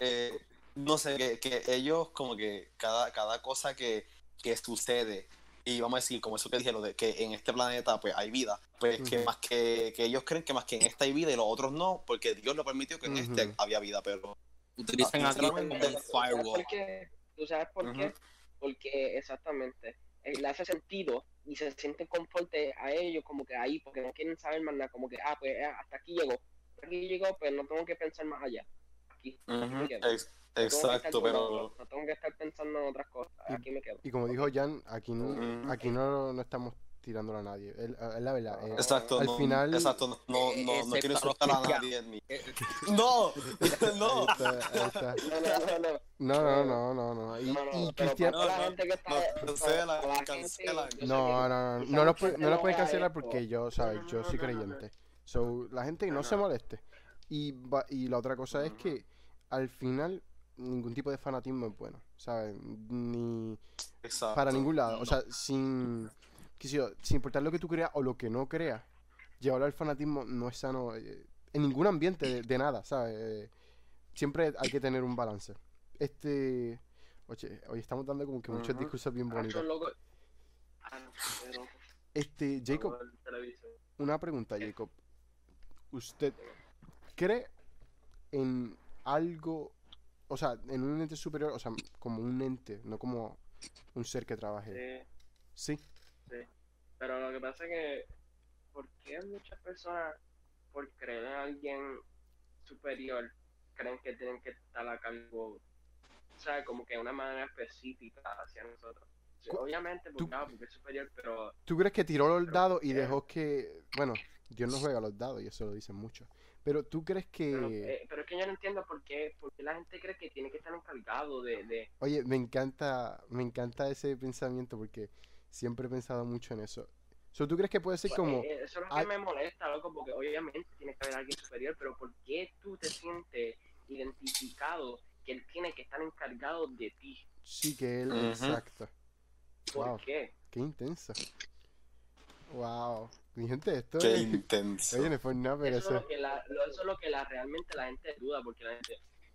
eh, no sé que, que ellos como que cada cada cosa que, que sucede y vamos a decir como eso que dije lo de que en este planeta pues hay vida pues que más que, que ellos creen que más que en esta hay vida y los otros no porque Dios lo permitió que en este Ujú. había vida pero Utilizan Ah, a Dios como un ¿Sabes firewall. por qué? ¿Tú sabes por qué? Porque exactamente eh, le hace sentido y se sienten conforte a ellos como que ahí porque no quieren saber más nada como que ah pues eh, hasta aquí llegó hasta aquí llegó pues no tengo que pensar más allá aquí, aquí No exacto pero otro, no tengo que estar pensando en otras cosas Y- aquí me quedo Y como dijo Jan, aquí no, Ujú. aquí no, no estamos tirándolo a nadie. Es la verdad. eh, exacto Al no, final- exacto no no, Eh, no, no quiero insultar a nadie ni- Eh, no no ahí está, ahí está. no no no no No, no, no, no, no. Y, no, no, y Cristian... No, no, cancela, cancela. No, no, no, no lo, no lo pueden cancelar porque yo, ¿sabes? No, Yo no, soy no, no, no. creyente. So, la gente no se moleste. Y, va- y la otra cosa es que al final ningún tipo de fanatismo es bueno, ¿sabes? Ni exacto para ningún lado. O sea, sin, qué sé yo, sin importar lo que tú creas o lo que no creas, llevarlo al fanatismo no es sano eh, en ningún ambiente de, de nada, ¿sabes? Eh, siempre hay que tener un balance. Este... Oye, hoy estamos dando como que muchos Ujú. discursos bien bonitos. loco. Ah, Este, Jacob. Una pregunta, Jacob. ¿Usted cree en algo, o sea, en un ente superior, o sea, como un ente, no como un ser que trabaje? Sí. Sí. Pero lo que pasa es que, ¿por qué muchas personas, por creer en alguien superior, creen que tienen que estar a cargo, o sea, como que de una manera específica hacia nosotros? Obviamente, porque, ah, porque es superior, pero ¿Tú crees que tiró los dados y dejó que, bueno, Dios no juega los dados y eso lo dicen mucho, pero tú crees pero, que, eh, pero es que yo no entiendo por qué, por qué la gente cree que tiene que estar encargado de, de oye, me encanta, me encanta ese pensamiento porque siempre he pensado mucho en eso. So, ¿Tú crees que puede ser Pues, como, eh, eso es lo que me molesta, loco, porque obviamente tiene que haber alguien superior, pero ¿por qué tú te sientes identificado que él tiene que estar encargado de ti? sí que él, exacto? ¿Por Wow, qué? qué intenso. Wow. Mi gente, esto qué es... intenso Oye, no fue nada, pero Eso es eso... lo que, la, lo- eso es lo que la, realmente la gente duda, porque la gente,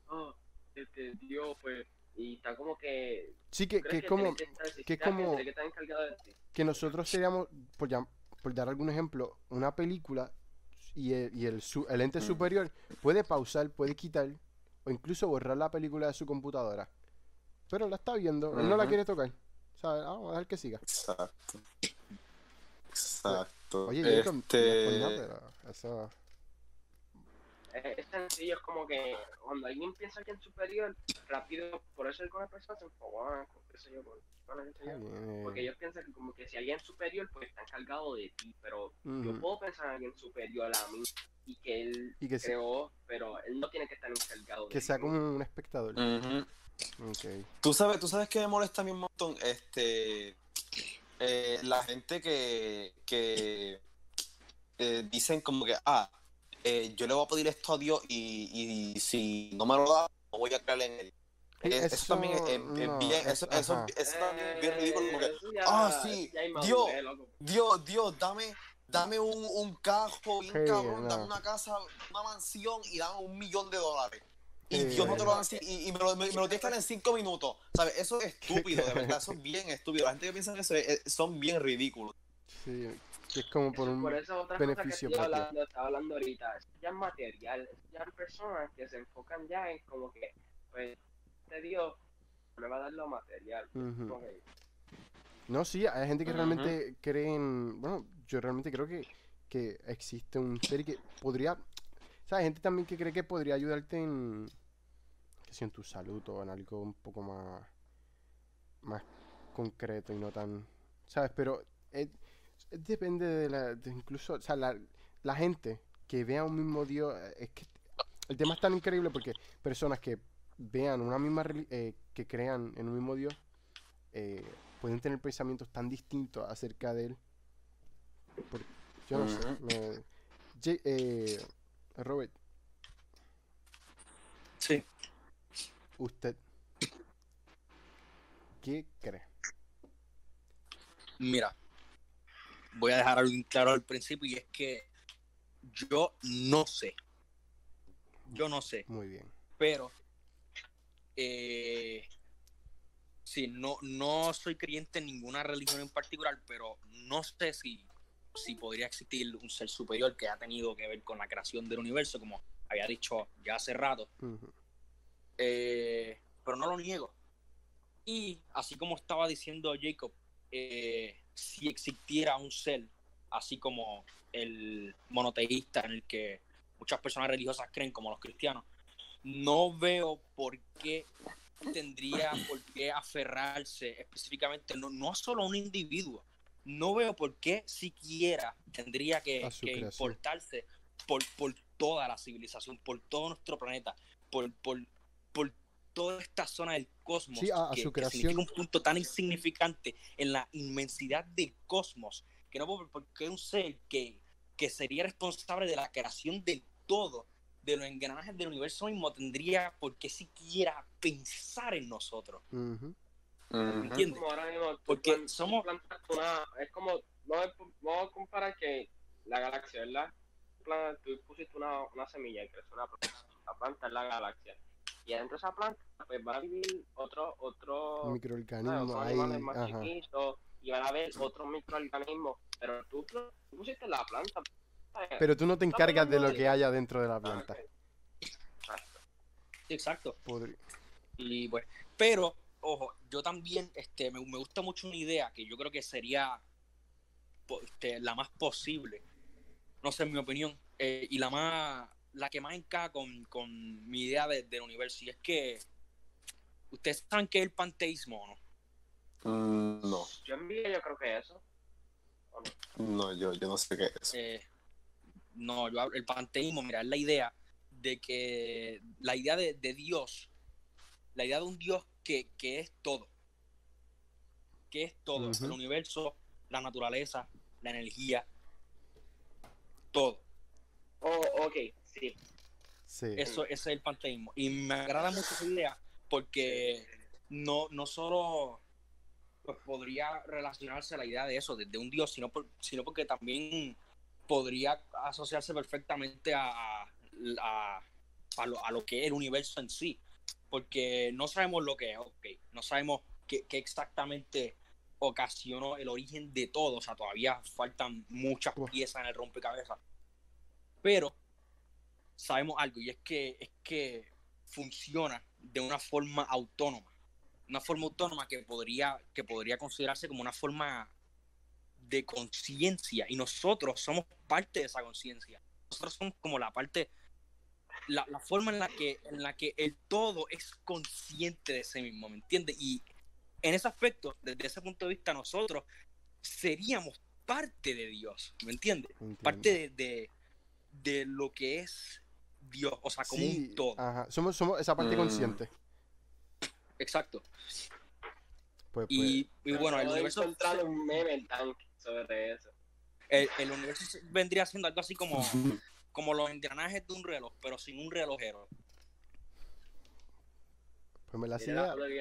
oh, este Dios, pues, y está como que... Sí, que, ¿tú que es como... que estar- que es como- que estar encargado de ti? que nosotros seríamos, por, llam- por dar algún ejemplo, una película y el, y el, su- el ente Mm. superior puede pausar, puede quitar o incluso borrar la película de su computadora. Pero la está viendo, él no la quiere tocar. ¿Sabes? Ah, vamos a dejar que siga. Exacto. Exacto. Oye, no por este... nada, pero eso... Es, es sencillo, es como que cuando alguien piensa que es superior, rápido, por eso algunas personas se enfocan, qué sé yo, por, bueno, qué sé yo. eh, Porque ellos piensan que como que si alguien es superior, pues está encargado de ti, pero yo puedo pensar en alguien superior a mí y que él Y que, creó, pero él no tiene que estar encargado de que sea mí. como un espectador. Ujú. Ok. Tú sabes, tú sabes que me molesta a mí un montón, este, eh, la gente que, que eh, dicen como que, ah, eh, yo le voy a pedir esto a Dios y, y si no me lo da, no voy a creer en él. Eh, eso, también es, es- es no, bien, eso, es- eso, eso también es bien ridículo como que, ah, sí, Dios. Dios, Dios, dame, dame un, un carro bien Sí, cabrón, no. dame una casa, una mansión y dame un millón de dólares. Y Sí. Dios no te lo da así, y, y me, lo, me, me lo tienes que dar en cinco minutos. ¿Sabes? Eso es estúpido, de verdad, eso es bien estúpido. La gente que piensa en eso es- es- son bien ridículos. Sí, que es como por un... por eso otra beneficio cosa que estoy hablando, estaba hablando ahorita, eso ya es material, eso ya hay personas que se enfocan ya en como que, pues, este Dios me va a dar lo material. No, sí, hay gente que realmente cree en... Bueno, yo realmente creo que, que existe un ser y que podría... O sea, hay gente también que cree que podría ayudarte en... Si en tu salud o en algo un poco más... Más concreto y no tan... ¿Sabes? Pero depende de la... de incluso... O sea, la, la gente que vea un mismo Dios... Es que el tema es tan increíble porque personas que vean una misma... eh, que crean en un mismo Dios... eh, pueden tener pensamientos tan distintos acerca de él. Yo no sé. Me- J- eh, Robert, Sí. Usted, ¿qué cree? Mira, voy a dejar algo claro al principio y es que yo no sé. Yo no sé. Muy bien. pero eh, sí, no, no soy creyente en ninguna religión en particular, pero no sé si, si podría existir un ser superior que ha tenido que ver con la creación del universo, como había dicho ya hace rato. Eh, pero no lo niego. Y así como estaba diciendo Jacob, eh, si existiera un ser, así como el monoteísta en el que muchas personas religiosas creen, como los cristianos, no veo por qué tendría por qué aferrarse específicamente, no, no solo a un individuo, no veo por qué siquiera tendría que, que importarse por, por toda la civilización, por todo nuestro planeta, por, por, por toda esta zona del cosmos, Sí, a- a que, su que creación. significa un punto tan insignificante en la inmensidad del cosmos, que no por- porque un ser que, que sería responsable de la creación del todo, de los engranajes del universo mismo, tendría por qué siquiera pensar en nosotros. Ujú. Ujú. ¿Entiendes? como ahora mismo tú Porque plan- somos- una es como no a comparar que la galaxia verdad Plan- tú pusiste una, una semilla y creció una planta la planta es la galaxia y adentro de esa planta pues va a vivir otro otro ahí. más Ajá. chiquitos y van a haber otros microorganismos pero tú, tú pusiste la planta ¿sabes? Pero tú no te encargas de lo que haya dentro de la Ah, planta. Exacto. Exacto. Y pues, pero, ojo, yo también este, me, me gusta mucho una idea que yo creo que sería este, la más posible, no sé, en mi opinión, eh, y la más la que más encaja con, con mi idea de- del universo, y es que ustedes saben que es el panteísmo, ¿o ¿no? Mm, no, yo envío yo creo que eso ¿O no? no, yo, yo no sé qué es eso. Eh, no, yo hablo- el panteísmo, mira, es la idea de que la idea de, de Dios, la idea de un Dios que, que es todo, que es todo, el universo, la naturaleza, la energía, todo. oh, ok sí Sí. Eso, ese es el panteísmo. Y me agrada mucho esa idea porque no, no solo pues, podría relacionarse a la idea de eso, de, de un Dios, sino, por- sino porque también podría asociarse perfectamente a, a, a lo, a lo que es el universo en sí. Porque no sabemos lo que es, ok, no sabemos qué, qué exactamente ocasionó el origen de todo, o sea, todavía faltan muchas piezas en el rompecabezas. Pero sabemos algo y es que es que funciona de una forma autónoma. Una forma autónoma que podría que podría considerarse como una forma de conciencia y nosotros somos parte de esa conciencia. Nosotros somos como la parte la, la forma en la que en la que el todo es consciente de sí mismo me entiendes y en ese aspecto desde ese punto de vista nosotros seríamos parte de Dios me entiendes parte de, de, de lo que es Dios, o sea, como Sí, un todo. Ajá. Somos, somos esa parte Mm. consciente. Exacto. Pues, pues, Y, y bueno, el universo, encontrar un meme sobre eso el, el universo vendría siendo algo así como, como los engranajes de un reloj, pero sin un relojero. pues me la envié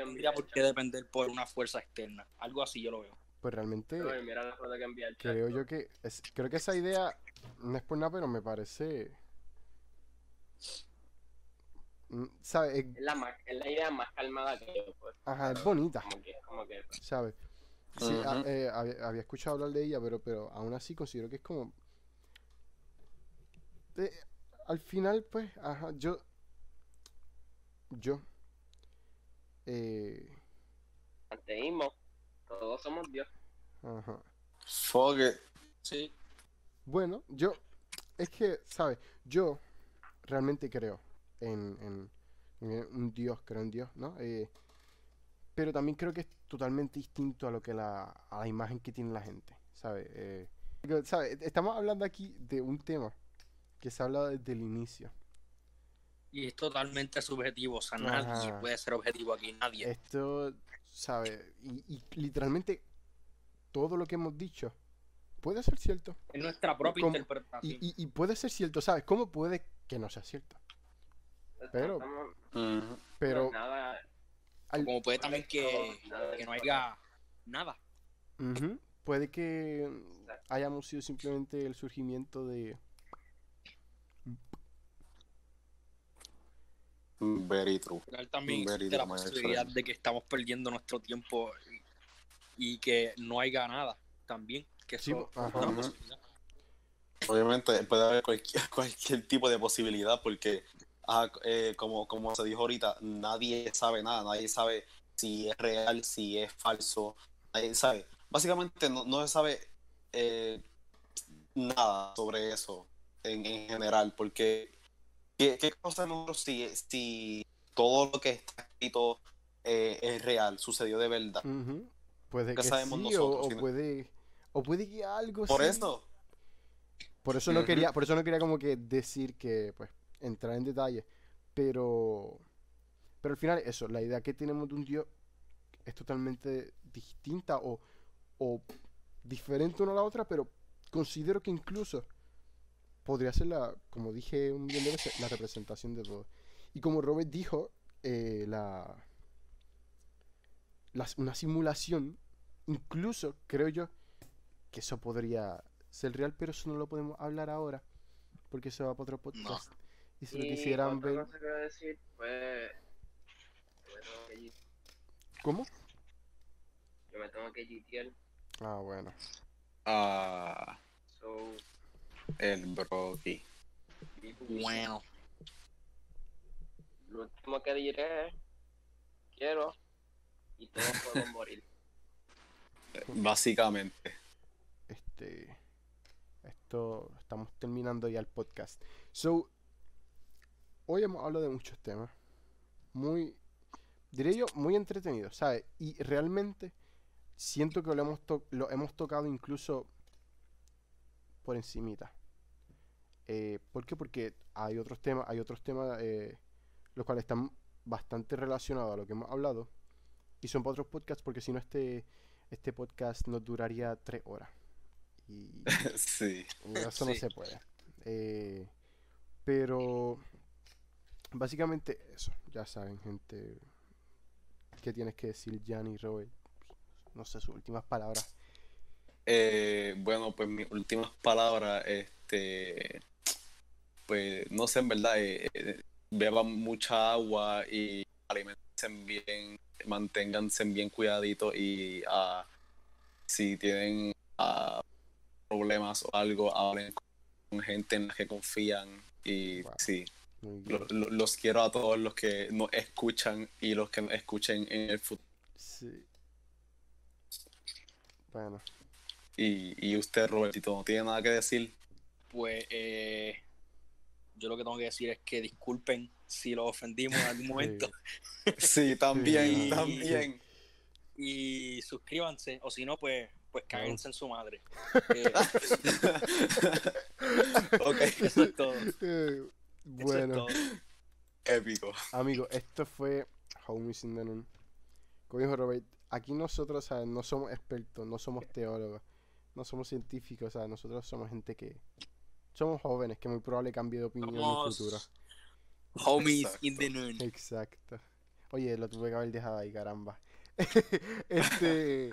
Tendría por qué depender por una fuerza externa. Algo así yo lo veo. pues realmente Robert, Mira la foto que envié creo yo que es- creo que esa idea no es por nada, pero me parece mm, ¿sabes? Es- Es la, más, es la idea más calmada que yo, pues. ajá, es bonita, Como que, como que, ¿sabes? Sí, a- Ujú. eh, había, había escuchado hablar de ella, pero, pero aún así considero que es como... eh, al final, pues, ajá, yo... Yo... Eh, panteísmo, todos somos Dios. ajá. Fuck it. Sí. Bueno, yo, es que, ¿sabes? Yo realmente creo en, en- en un Dios, creo en Dios, ¿no? Eh, pero también creo que es totalmente distinto a lo que la, a la imagen que tiene la gente, ¿sabes? Eh. Estamos hablando aquí de un tema que se ha hablado desde el inicio. Y es totalmente subjetivo, o sea, nadie Ajá. puede ser objetivo aquí, nadie. Esto, ¿sabes? Y, y literalmente todo lo que hemos dicho puede ser cierto. Es nuestra propia Como- interpretación. Y, y, y puede ser cierto, ¿sabes? ¿Cómo puede que no sea cierto? Pero- Estamos- Ujú. Pero pues nada, al- Como puede también que, que no haya nada. Puede que hayamos sido simplemente el surgimiento de... Very true. Pero también Very existe la posibilidad de que estamos perdiendo nuestro tiempo y, y que no haya nada también. Que Sí, ajá. es una Ujú. posibilidad. Obviamente puede haber cualquier, cualquier tipo de posibilidad porque, ah, eh, como, como se dijo ahorita, nadie sabe nada, nadie sabe si es real, si es falso, nadie sabe. Básicamente no, no se sabe eh, nada sobre eso en, en general, porque ¿qué, qué cosa nosotros si, si todo lo que está escrito eh, es real, sucedió de verdad? Ujú. Puede ¿Qué que sabemos sí, nosotros? o, puede... O puede que algo Por sí. eso, Por eso no quería, por eso no quería como que decir que, pues, entrar en detalle. Pero, pero al final eso, la idea que tenemos de un Dios es totalmente distinta o, o diferente una a la otra, pero considero que incluso podría ser la, como dije un millón de veces, la representación de todo. Y como Robert dijo, eh, la, la- una simulación, incluso creo yo que eso podría ser real, pero eso no lo podemos hablar ahora, porque eso va para otro podcast. Y si lo quisieran otra ver... cosa que iba a decir fue yo me tengo que git- ¿Cómo? yo me tengo que gitear, Ah, bueno. ah, so el Brocky. Bueno, lo último que diré es quiero y todos podemos morir Básicamente. Este... Estamos terminando ya el podcast. So... Hoy hemos hablado de muchos temas. Muy... Diré yo, muy entretenidos, ¿sabes? Y realmente siento que lo hemos, lo hemos tocado incluso por encimita. Eh, ¿Por qué? Porque hay otros temas, hay otros temas eh, los cuales están bastante relacionados a lo que hemos hablado y son para otros podcasts porque si no este, este podcast nos duraría tres horas y Sí. y eso no Sí. se puede. Eh, pero básicamente eso, ya saben gente, ¿qué tienes que decir y Robert? No sé, sus últimas palabras. Eh, bueno, pues mis últimas palabras, este, pues no sé, en verdad, eh, eh, beban mucha agua y alimentense bien, manténganse bien cuidaditos y ah, si tienen ah, problemas o algo, hablen con gente en la que confían y Wow. sí, Muy bien. lo- lo- los quiero a todos los que nos escuchan y los que nos escuchen en el futuro. Sí. Bueno, Y, y usted, Robertito, no tiene nada que decir. pues eh, yo lo que tengo que decir es que disculpen si los ofendimos en algún momento Sí, también, también. y suscríbanse o si no pues pues cáguense en su madre. Eh, ok, eso es todo. Eh, Eso es bueno. todo. épico. Amigos, esto fue Homies in the Noon. Como dijo Robert, aquí nosotros ¿sabes? no somos expertos, no somos teólogos, no somos científicos, ¿sabes? nosotros somos gente que somos jóvenes, que muy probable cambie de opinión en el Somos futuro. homies Exacto. in the noon. Exacto. Oye, lo tuve que haber dejado ahí, caramba. este,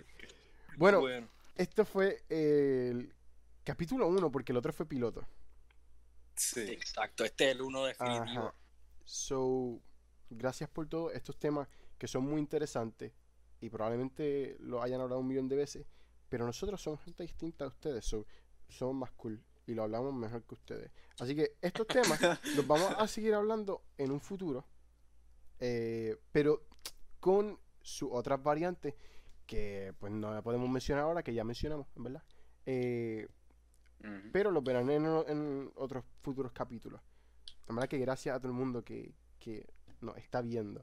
bueno, bueno, esto fue el capítulo 1, porque el otro fue piloto. Sí. exacto. Este es el uno definitivo. Ajá. So, gracias por todos estos temas que son muy interesantes y probablemente lo hayan hablado un millón de veces, pero nosotros somos gente distinta a ustedes, so, somos más cool y lo hablamos mejor que ustedes. Así que estos temas los vamos a seguir hablando en un futuro, eh, pero con sus otras variantes que pues no podemos mencionar ahora, que ya mencionamos, en verdad. Eh. Pero lo verán en, en otros futuros capítulos. La verdad que gracias a todo el mundo que, que nos está viendo.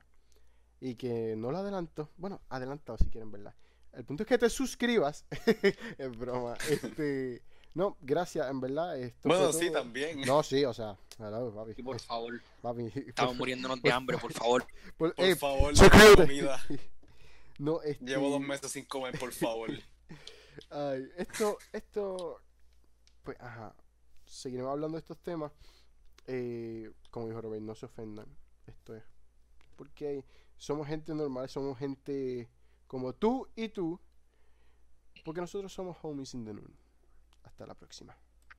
Y que no lo adelanto. Bueno, adelantado si quieren, ¿verdad? El punto es que te suscribas. es broma. Este. No, gracias, en verdad. Esto Bueno, sí, todo. también. No, sí, o sea, hello, papi. Y por favor, papi, estamos por- muriéndonos de hambre, por favor. por- Por eh, favor, suscríbete. comida. No, este, Llevo dos meses sin comer, por favor. Ay, esto, esto, pues, ajá, seguiremos hablando de estos temas. Eh, como dijo Robert, no se ofendan. Esto es, porque somos gente normal, somos gente como tú y tú, porque nosotros somos homies in the noon. Hasta la próxima.